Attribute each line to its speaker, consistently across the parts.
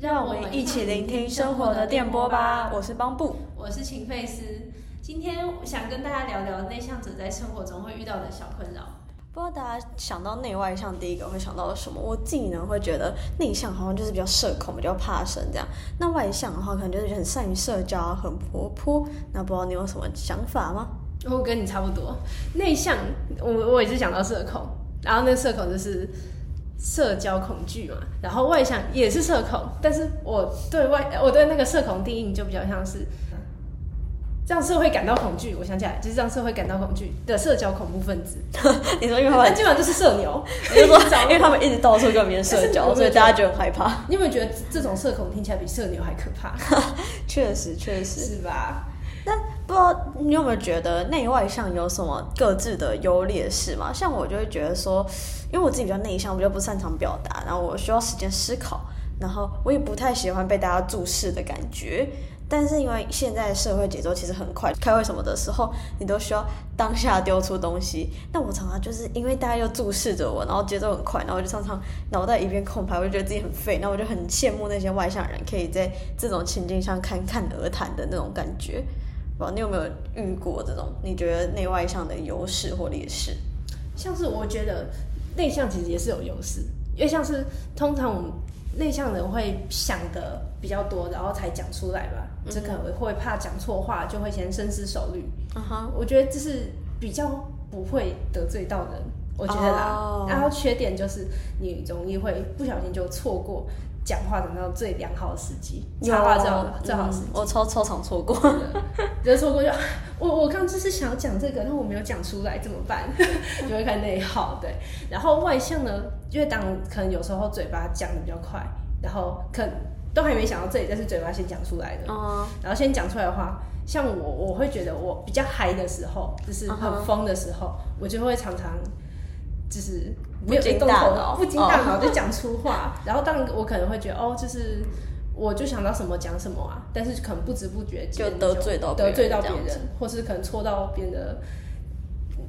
Speaker 1: 让我们一起聆听生活的电波吧。我是邦布，
Speaker 2: 我是秦费斯。今天想跟大家聊聊内向者在生活中会遇到的小困扰。
Speaker 1: 不知道大家想到内外向，第一个会想到什么？我自己呢会觉得内向好像就是比较社恐，比较怕生这样。那外向的话，可能就是很善于社交，很活泼。那不知道你有什么想法吗？
Speaker 2: 我跟你差不多，内向，我我也是想到社恐，然后那个社恐就是社交恐惧嘛，然后外向也是社恐，但是我对外我对那个社恐定义就比较像是让社会感到恐惧。我想起来，就是让社会感到恐惧的社交恐怖分子。
Speaker 1: 你说因为他们
Speaker 2: 基本上就是社牛，
Speaker 1: 就说因为他们一直到处跟别人社交，所以大家就很害怕。
Speaker 2: 你有没有觉得这种社恐听起来比社牛还可怕？
Speaker 1: 确实，确实
Speaker 2: 是吧？
Speaker 1: 但不知道你有没有觉得内外向有什么各自的优劣势吗？像我就会觉得说，因为我自己比较内向，我比较不擅长表达，然后我需要时间思考，然后我也不太喜欢被大家注视的感觉。但是因为现在社会节奏其实很快，开会什么的时候，你都需要当下丢出东西。那我常常就是因为大家又注视着我，然后节奏很快，然后我就常常脑袋一片空白，我就觉得自己很废。那我就很羡慕那些外向人，可以在这种情境上侃侃而谈的那种感觉。你有没有遇过这种？你觉得内外向的优势或劣势？
Speaker 2: 像是我觉得内向其实也是有优势，因为像是通常我们内向人会想的比较多，然后才讲出来吧，这可能会怕讲错话，就会先深思熟虑。嗯哼，我觉得这是比较不会得罪到人，我觉得啦。然后缺点就是你容易会不小心就错过。讲话等到最良好的时机，插话最好最好时机。
Speaker 1: 我超超常错过，
Speaker 2: 就错过就我我刚就是想讲这个，但我没有讲出来怎么办？就会看内耗对。然后外向呢，因为当可能有时候嘴巴讲的比较快，然后可都还没想到这里，但是嘴巴先讲出来的。然后先讲出来的话，像我我会觉得我比较嗨的时候，就是很疯的时候，我就会常常。就是
Speaker 1: 不经大脑，
Speaker 2: 不经大脑就讲出话，然后当然我可能会觉得哦，就是我就想到什么讲什么啊，但是可能不知不觉
Speaker 1: 就得罪到
Speaker 2: 得罪到别人，或是可能戳到别人的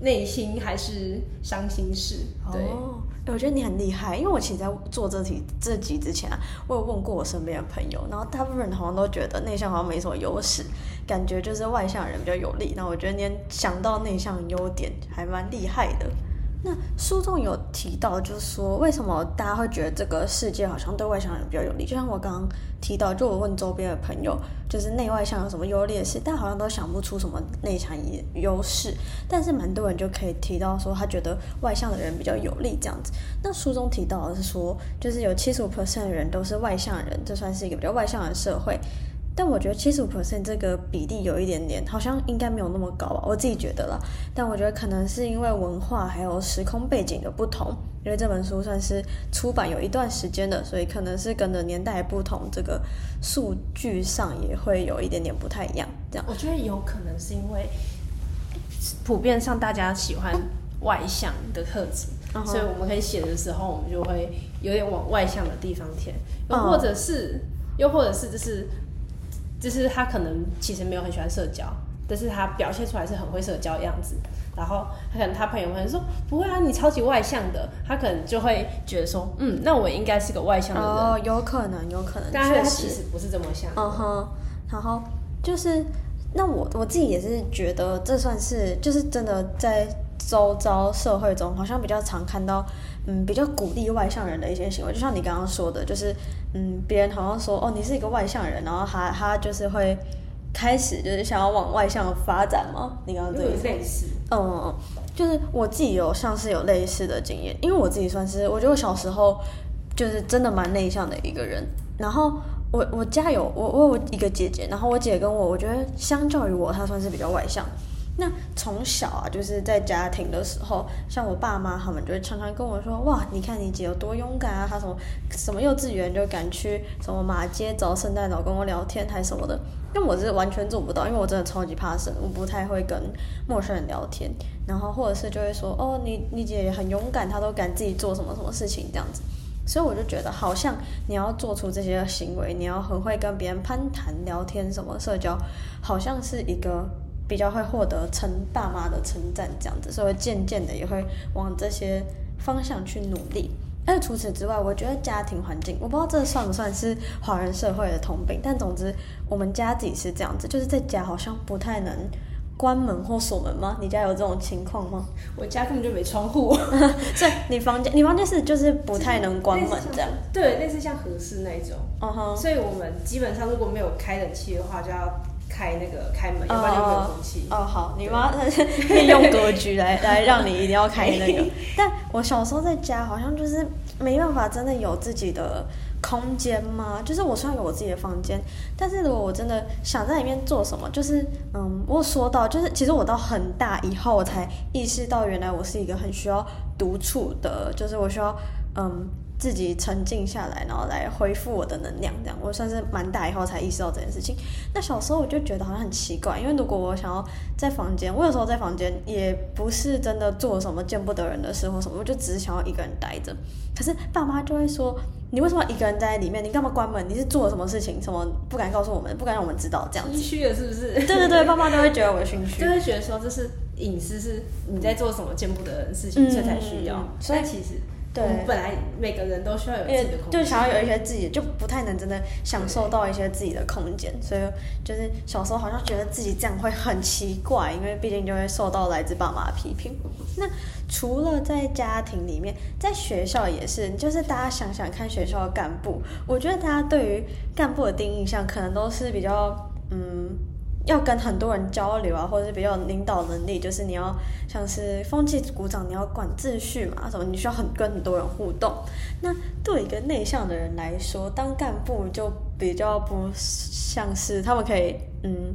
Speaker 2: 内心还是伤心事。对，
Speaker 1: 我觉得你很厉害，因为我其实在做这题这集之前啊，我有问过我身边的朋友，然后大部分人好像都觉得内向好像没什么优势，感觉就是外向人比较有利。那我觉得你想到内向优点还蛮厉害的。那书中有提到，就是说为什么大家会觉得这个世界好像对外向人比较有利？就像我刚刚提到，就我问周边的朋友，就是内外向有什么优劣势，但好像都想不出什么内向优势。但是蛮多人就可以提到说，他觉得外向的人比较有利这样子。那书中提到的是说，就是有七十五 percent 的人都是外向人，这算是一个比较外向的社会。但我觉得七十五 percent 这个比例有一点点，好像应该没有那么高吧，我自己觉得啦。但我觉得可能是因为文化还有时空背景的不同，因为这本书算是出版有一段时间的，所以可能是跟着年代不同，这个数据上也会有一点点不太一样。这样，
Speaker 2: 我觉得有可能是因为普遍上大家喜欢外向的特质，所以我们可以写的时候，我们就会有点往外向的地方填，又或者是，又或者是就是。就是他可能其实没有很喜欢社交，但是他表现出来是很会社交的样子。然后他可能他朋友会说不会啊，你超级外向的，他可能就会觉得说，嗯，那我应该是个外向的人。哦，
Speaker 1: 有可能，有可能。
Speaker 2: 但是他其实不是这么想。
Speaker 1: 嗯哼。然后就是，那我我自己也是觉得这算是，就是真的在周遭社会中，好像比较常看到。嗯，比较鼓励外向人的一些行为，就像你刚刚说的，就是嗯，别人好像说哦，你是一个外向人，然后他他就是会开始就是想要往外向发展吗？你刚刚这个
Speaker 2: 类似，
Speaker 1: 嗯，就是我自己有像是有类似的经验，因为我自己算是，我觉得我小时候就是真的蛮内向的一个人，然后我我家有我我有一个姐姐，然后我姐跟我，我觉得相较于我，她算是比较外向。那从小啊，就是在家庭的时候，像我爸妈他们就会常常跟我说：“哇，你看你姐有多勇敢啊！她什么什么幼稚园就敢去什么马街找圣诞老跟我聊天，还什么的。”但我是完全做不到，因为我真的超级怕生，我不太会跟陌生人聊天。然后或者是就会说：“哦，你你姐很勇敢，她都敢自己做什么什么事情这样子。”所以我就觉得，好像你要做出这些行为，你要很会跟别人攀谈、聊天什么社交，好像是一个。比较会获得称爸妈的称赞，这样子，所以渐渐的也会往这些方向去努力。但除此之外，我觉得家庭环境，我不知道这算不算是华人社会的通病，但总之我们家自己是这样子，就是在家好像不太能关门或锁门吗？你家有这种情况吗？
Speaker 2: 我家根本就没窗户，
Speaker 1: 所以你房间，你房间是就是不太能关门这样？
Speaker 2: 对，类似像合适那种。
Speaker 1: 嗯哼。
Speaker 2: 所以我们基本上如果没有开冷气的话，就要。开那个开门，要不然就没有空气。
Speaker 1: 哦，好，你妈利用格局来来让你一定要开那个。但我小时候在家好像就是没办法真的有自己的空间嘛，就是我虽然有我自己的房间，但是如果我真的想在里面做什么，就是嗯，我说到就是其实我到很大以后我才意识到，原来我是一个很需要独处的，就是我需要嗯。自己沉静下来，然后来恢复我的能量，这样我算是蛮大以后才意识到这件事情。那小时候我就觉得好像很奇怪，因为如果我想要在房间，我有时候在房间也不是真的做什么见不得人的事或什么，我就只是想要一个人待着。可是爸妈就会说：“你为什么一个人在里面？你干嘛关门？你是做了什么事情？什么不敢告诉我们？不敢让我们知道？这样子。”
Speaker 2: 心虚了是不是？
Speaker 1: 对对对，爸妈都会觉得我心虚，
Speaker 2: 就会觉得说这是隐私，是你在做什么见不得人的事情，所以才需要。所以其实。对，本来每个人都需要有自己的空间，
Speaker 1: 就想要有一些自己，就不太能真的享受到一些自己的空间，所以就是小时候好像觉得自己这样会很奇怪，因为毕竟就会受到来自爸妈的批评。那除了在家庭里面，在学校也是，就是大家想想看学校的干部，我觉得大家对于干部的第一印象可能都是比较嗯。要跟很多人交流啊，或者是比较领导能力，就是你要像是风气鼓掌，你要管秩序嘛，什么你需要很跟很多人互动。那对一个内向的人来说，当干部就比较不像是他们可以，嗯，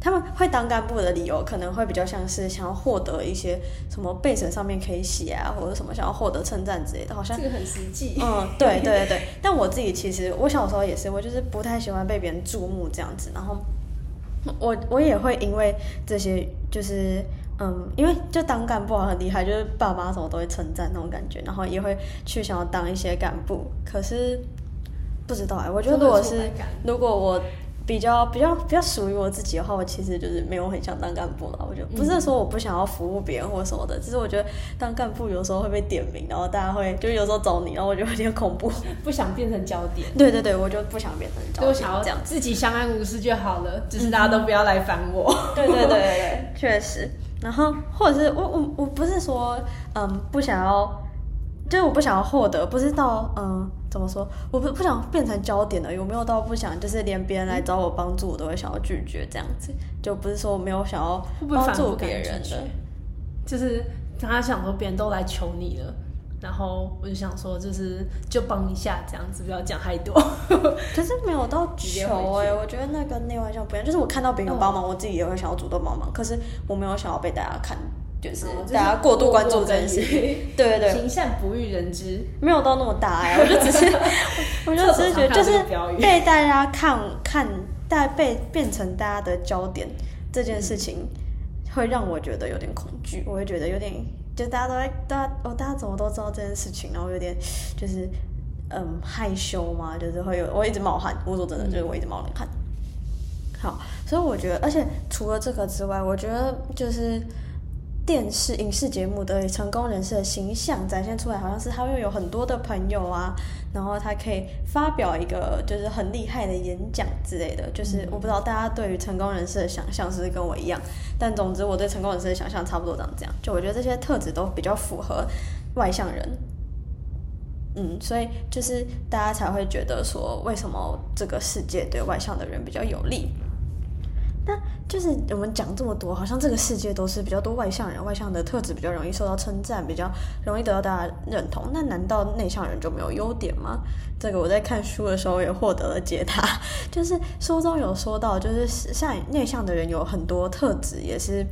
Speaker 1: 他们会当干部的理由可能会比较像是想要获得一些什么背审上面可以写啊，或者什么想要获得称赞之类的，好像
Speaker 2: 这个很实际。
Speaker 1: 嗯，对对对对。但我自己其实我小时候也是，我就是不太喜欢被别人注目这样子，然后。我我也会因为这些，就是嗯，因为就当干部很厉害，就是爸妈什么都会称赞那种感觉，然后也会去想要当一些干部。可是不知道哎，我觉得如果是如果我。比较比较比较属于我自己的话，我其实就是没有很想当干部了。我觉得不是说我不想要服务别人或什么的，只是我觉得当干部有时候会被点名，然后大家会就有时候找你，然后我觉得有点恐怖，
Speaker 2: 不想变成焦点。
Speaker 1: 对对对，我就不想变成焦点，
Speaker 2: 就想要
Speaker 1: 这样
Speaker 2: 自己相安无事就好了，只是大家都不要来烦我。
Speaker 1: 对对对对对，确实。然后或者是我我我不是说嗯不想要。就是我不想要获得，不知道嗯怎么说，我不不想变成焦点的，有没有到不想，就是连别人来找我帮助，我都会想要拒绝这样子，就不是说没有想要帮助别人的，
Speaker 2: 就是他想说别人都来求你了，然后我就想说就是就帮一下这样子，不要讲太多。
Speaker 1: 可是没有到求哎，我觉得那个内外向不一样，就是我看到别人帮忙，我自己也会想要主动帮忙，可是我没有想要被大家看。就是大家过度关注这件事，对对对，
Speaker 2: 形象不欲人知，
Speaker 1: 没有到那么大哎，我就只是，我就只是觉得，就是被大家看看，大被变成大家的焦点这件事情，会让我觉得有点恐惧，我会觉得有点，就大家都在，大家哦，大家怎么都知道这件事情，然后有点 就是嗯害羞嘛，就是会有，我一直冒汗，我说真的，就是我一直冒冷汗。好，所以我觉得，而且除了这个之外，我觉得就是。电视影视节目的成功人士的形象展现出来，好像是他拥有很多的朋友啊，然后他可以发表一个就是很厉害的演讲之类的。就是我不知道大家对于成功人士的想象是不是跟我一样，但总之我对成功人士的想象差不多长这样。就我觉得这些特质都比较符合外向人，嗯，所以就是大家才会觉得说，为什么这个世界对外向的人比较有利。就是我们讲这么多，好像这个世界都是比较多外向人，外向的特质比较容易受到称赞，比较容易得到大家认同。那难道内向人就没有优点吗？这个我在看书的时候也获得了解答，就是书中有说到，就是像内向的人有很多特质，也是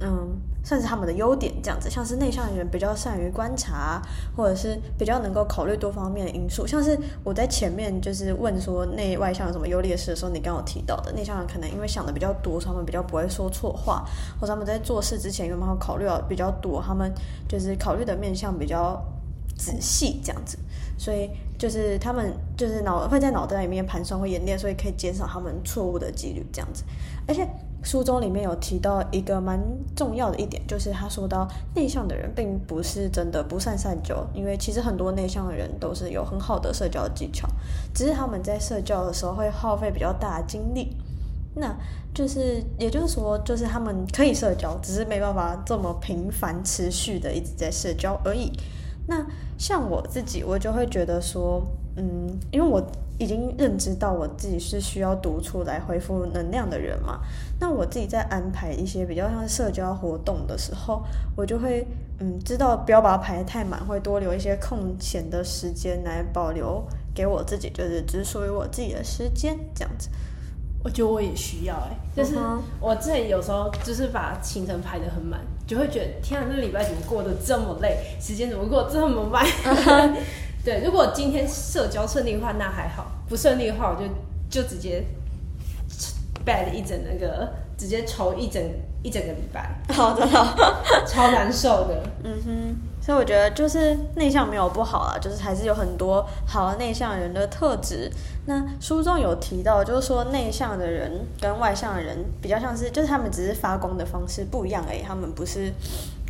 Speaker 1: 嗯。算是他们的优点，这样子，像是内向的人比较善于观察，或者是比较能够考虑多方面的因素。像是我在前面就是问说内外向有什么优劣势的时候，你刚有提到的内向人可能因为想的比较多，他们比较不会说错话，或者他们在做事之前有没有考虑到比较多，他们就是考虑的面向比较仔细，这样子，所以就是他们就是脑会在脑袋里面盘算会演练，所以可以减少他们错误的几率，这样子，而且。书中里面有提到一个蛮重要的一点，就是他说到内向的人并不是真的不善社交，因为其实很多内向的人都是有很好的社交技巧，只是他们在社交的时候会耗费比较大的精力。那就是，也就是说，就是他们可以社交，只是没办法这么频繁、持续的一直在社交而已。那像我自己，我就会觉得说，嗯，因为我已经认知到我自己是需要独处来恢复能量的人嘛。那我自己在安排一些比较像社交活动的时候，我就会嗯，知道不要把它排得太满，会多留一些空闲的时间来保留给我自己，就是只属于我自己的时间这样子。
Speaker 2: 我觉得我也需要哎，就是我之前有时候就是把行程排得很满，就会觉得天啊，这礼拜怎么过得这么累，时间怎么过这么慢？对，如果今天社交顺利的话，那还好；不顺利的话，我就就直接 bad 一整那个，直接抽一整一整个礼拜。
Speaker 1: 好的，
Speaker 2: 超难受的。
Speaker 1: 嗯哼。所以我觉得就是内向没有不好啦，就是还是有很多好的内向人的特质。那书中有提到，就是说内向的人跟外向的人比较像是，就是他们只是发光的方式不一样而已，他们不是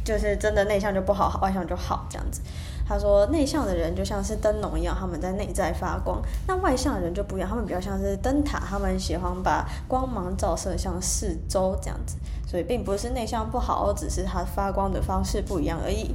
Speaker 1: 就是真的内向就不好，外向就好这样子。他说内向的人就像是灯笼一样，他们在内在发光；那外向的人就不一样，他们比较像是灯塔，他们喜欢把光芒照射向四周这样子。所以并不是内向不好，只是他发光的方式不一样而已。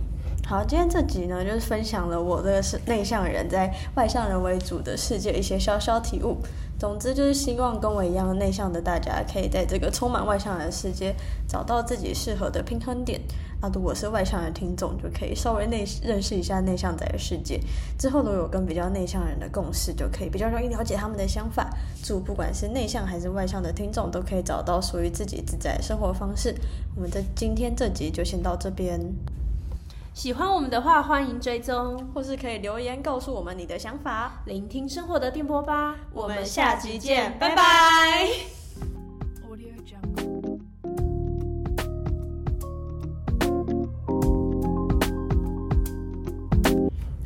Speaker 1: 好，今天这集呢，就是分享了我的是内向人在外向人为主的世界一些小小体悟。总之就是希望跟我一样内向的大家，可以在这个充满外向人的世界，找到自己适合的平衡点。啊，如果是外向的听众，就可以稍微内认识一下内向仔的世界。之后如果有跟比较内向人的共识，就可以比较容易了解他们的想法。祝不管是内向还是外向的听众，都可以找到属于自己自在的生活方式。我们的今天这集就先到这边。
Speaker 2: 喜欢我们的话，欢迎追踪，
Speaker 1: 或是可以留言告诉我们你的想法。
Speaker 2: 聆听生活的电波吧，
Speaker 1: 我们下集见，拜拜。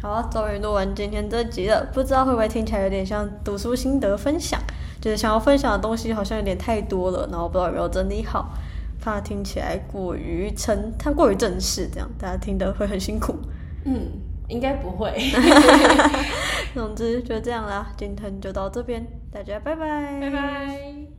Speaker 1: 好，终于录完今天这集了，不知道会不会听起来有点像读书心得分享，就是想要分享的东西好像有点太多了，然后不知道有没有整理好。怕听起来过于沉，它过于正式，这样大家听得会很辛苦。
Speaker 2: 嗯，应该不会。
Speaker 1: 总之就这样啦，今天就到这边，大家拜拜，
Speaker 2: 拜拜。